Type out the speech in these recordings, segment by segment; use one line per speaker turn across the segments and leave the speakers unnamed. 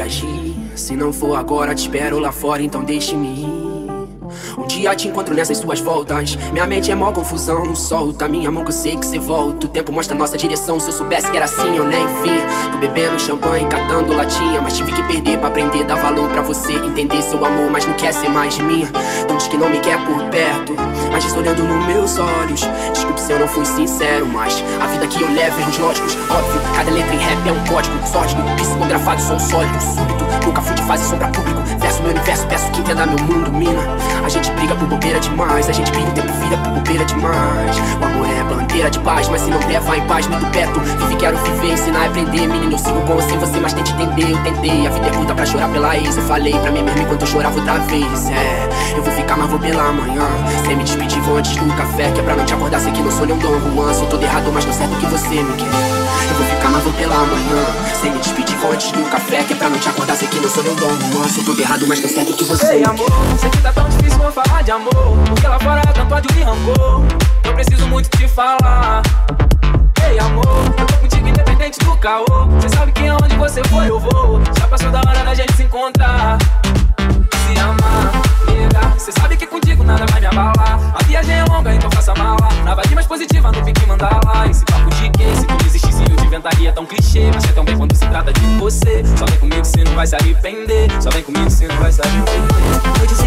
agir. Se não for agora, te espero lá fora, então deixe-me ir. Dia te encontro nessas suas voltas. Minha mente é mó confusão, solta. Minha mão que eu sei que cê volta. O tempo mostra nossa direção. Se eu soubesse que era assim, eu nem vi. Tô bebendo champanhe, catando latinha. Mas tive que perder pra aprender, dar valor pra você. Entender seu amor, mas não quer ser mais de mim. Não diz que não me quer por perto. Mas diz olhando nos meus olhos. Desculpe se eu não fui sincero, mas a vida que eu levo é uns lógicos. Óbvio, cada letra em rap é um código. Sórdido, psicografado, som sólido, súbito. Nunca fui de fase sombra público. Verso meu universo, peço que entenda meu mundo, mina. A gente briga por bobeira demais. A gente o tempo vira por bobeira demais. O amor é bandeira de paz, mas se não der, vai em paz, muito perto. Vive, quero viver, ensinar e aprender. Menino, eu sigo com sem você, mas tente entender. Eu tentei. A vida é puta pra chorar pela ex. Eu falei pra mim mesmo enquanto eu chorava outra vez. É, eu vou ficar, mas vou pela manhã. Sem me despedir, vou antes do café. Que é pra não te acordar, sei que não sou nem um Dom. Sou todo errado, mas tô certo que você me quer. Eu vou ficar, mas vou pela manhã. Sem me despedir, vou antes do café. Que é pra não te acordar, sei que não sou um Dom Juan. Sou todo errado, mas tô certo que você Ei, amor,
sei que tá tão difícil vou falar de amor. Porque lá fora tanto ódio e rancor. Eu preciso muito te falar. Ei, amor, eu tô contigo independente do caô. Cê sabe que aonde você for eu vou. Já passou da hora da gente se encontrar. Se amar, nega. Cê sabe que contigo nada vai me abalar. A viagem é longa, então faça mala. Na vibe mais positiva, não fique mandar lá. Esse papo de que? Se tu desistisse, eu te inventaria tão clichê. Mas é tão bem quando se trata de você. Só vem comigo, cê não vai se arrepender. Só vem comigo, cê não vai se arrepender.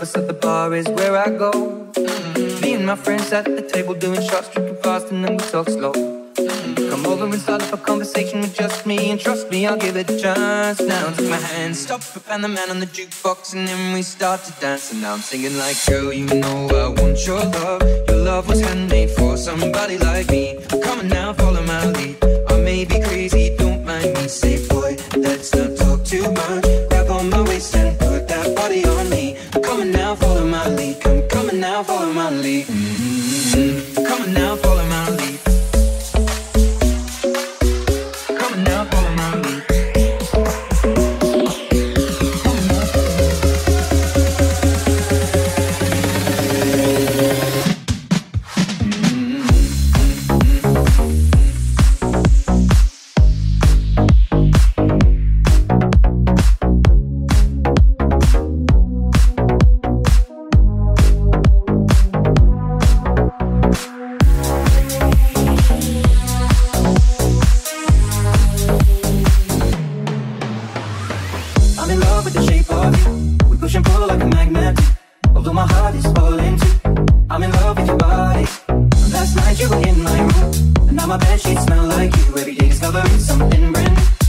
To find the
bar is where I go. Me and my friends at
the
table doing shots,
tripping fast, and then we talk slow. Come over and start up a conversation with just me, and
trust me,
I'll give it a chance. Now take my hand, stop
and the man on the jukebox, and then we start
to
dance.
And
now I'm
singing
like, girl, you know
I
want your
love. Your
love
was
handmade for somebody like me. Come on now, follow my lead. I may be crazy, my bed sheets smell like you. Every day discovering something brand new.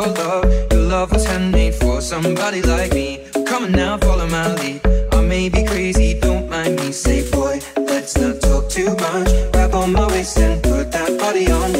Your
love. Your love was
handmade
for
somebody like me. Come on now, follow my lead. I may be crazy,
don't
mind
me.
Say, boy, let's not talk too much. Grab on my waist and put that body on me.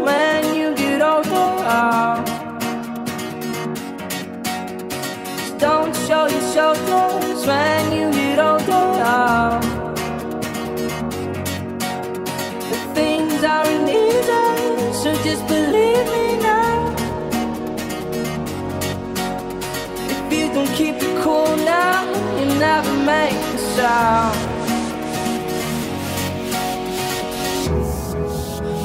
when you get older. Don't show your shoulders when you get older. The things aren't easy, so just believe me now. If you don't keep it cool now, you never make a sound.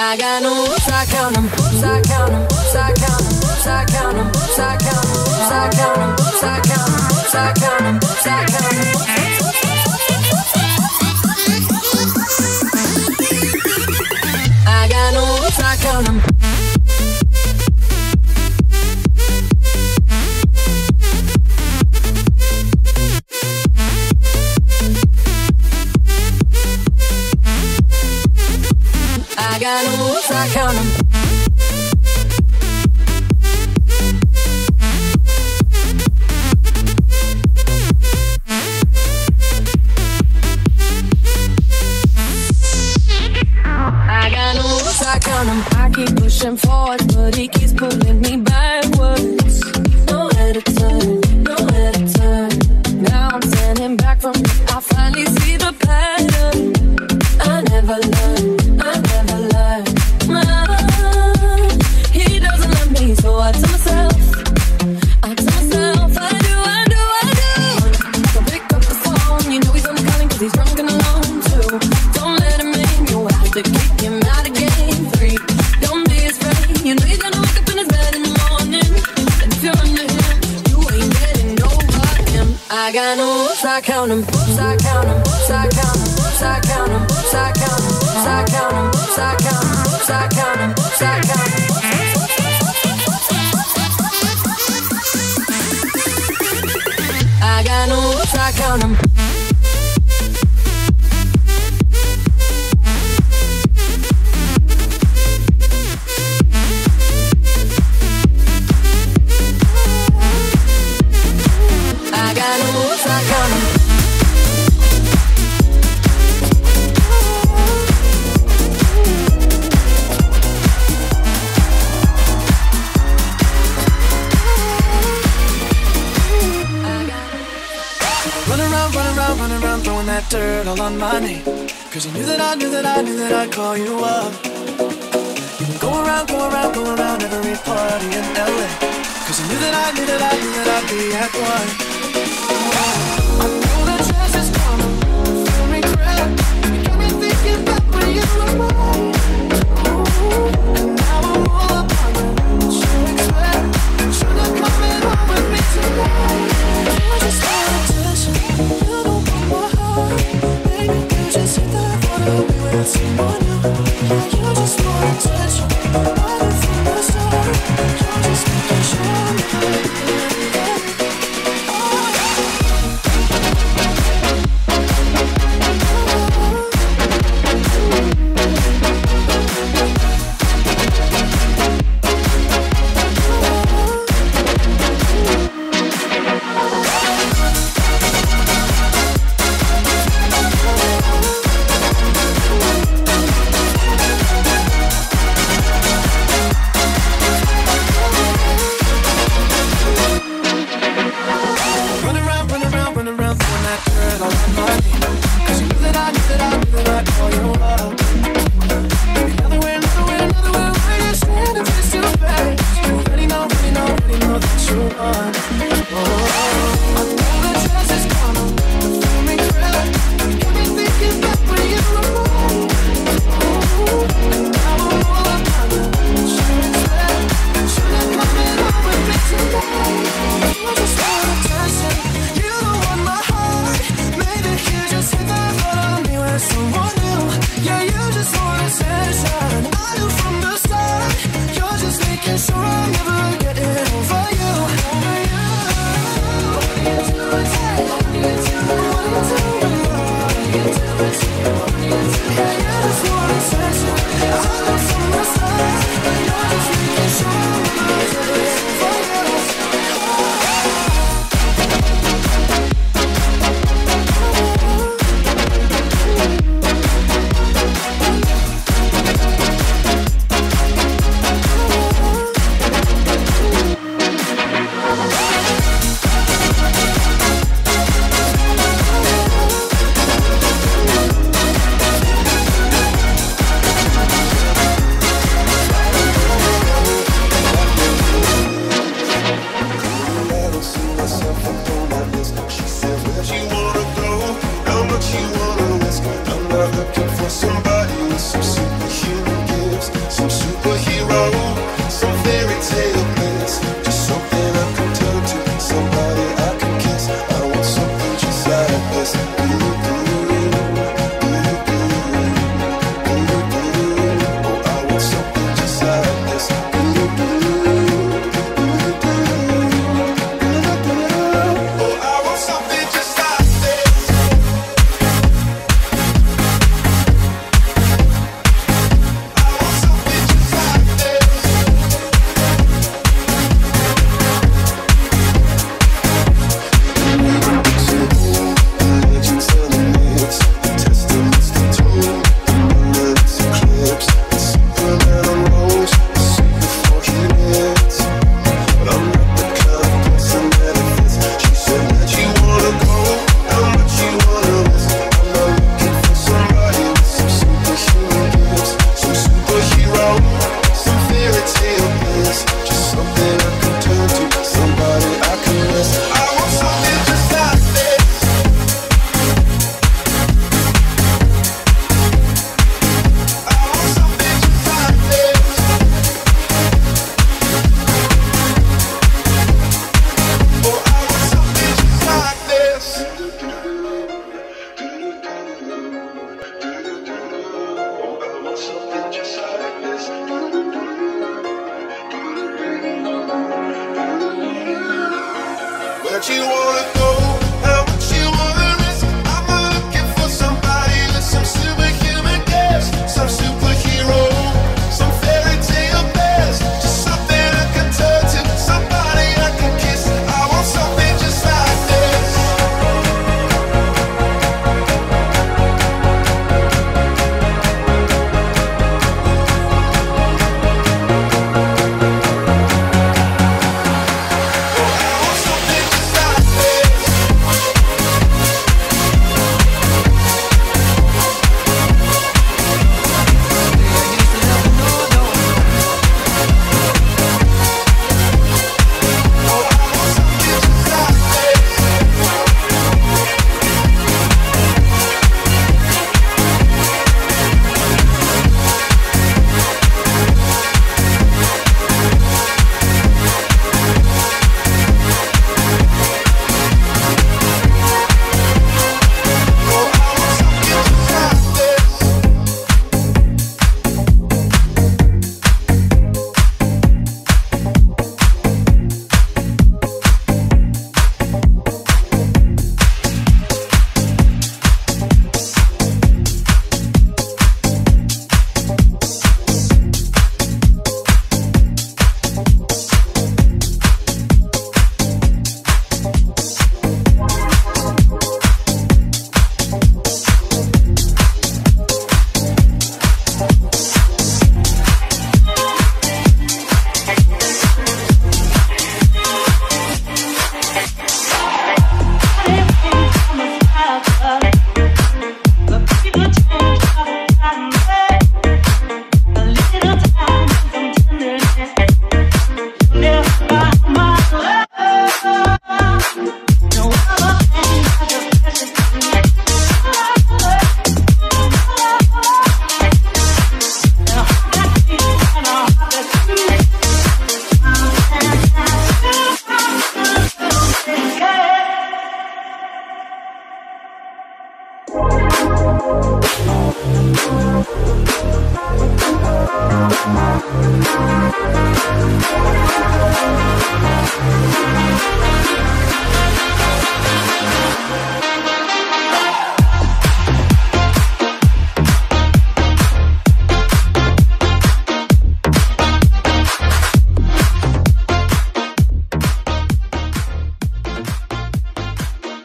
I got no whoops, I count them, whoops, I count them, whoops, I count them, whoops, I count them, whoops, I count them, whoops, I count them, whoops, I count them, whoops, I count them, whoops, I count them, whoops, I count them. I got no whoops, I count them. pushing forward, but he keeps pulling me backwards. Nowhere to turn, nowhere to turn. Now I'm standing back from it. I finally see the pattern. I never learn, I never learn. Ah, he doesn't love me, so I tell myself. I tell myself I do, I do, I do. Pick up the phone, you know he's only calling 'cause he's drunk and alone too. Don't let him in, you have to kick him nine oops, I count them, oops, I count them, oops, I count them, oops, I count them, I count them, I count them, I count them, I count them, I count them. I got no oops, I count them.
journal on my name. Cause you knew that I knew that I knew that I'd call you up. You would go around, go around, go around every party in LA. Cause you knew that I knew that I knew that I'd be at one. I know that chance is coming, feel regret. You got me thinking back when you were. mine.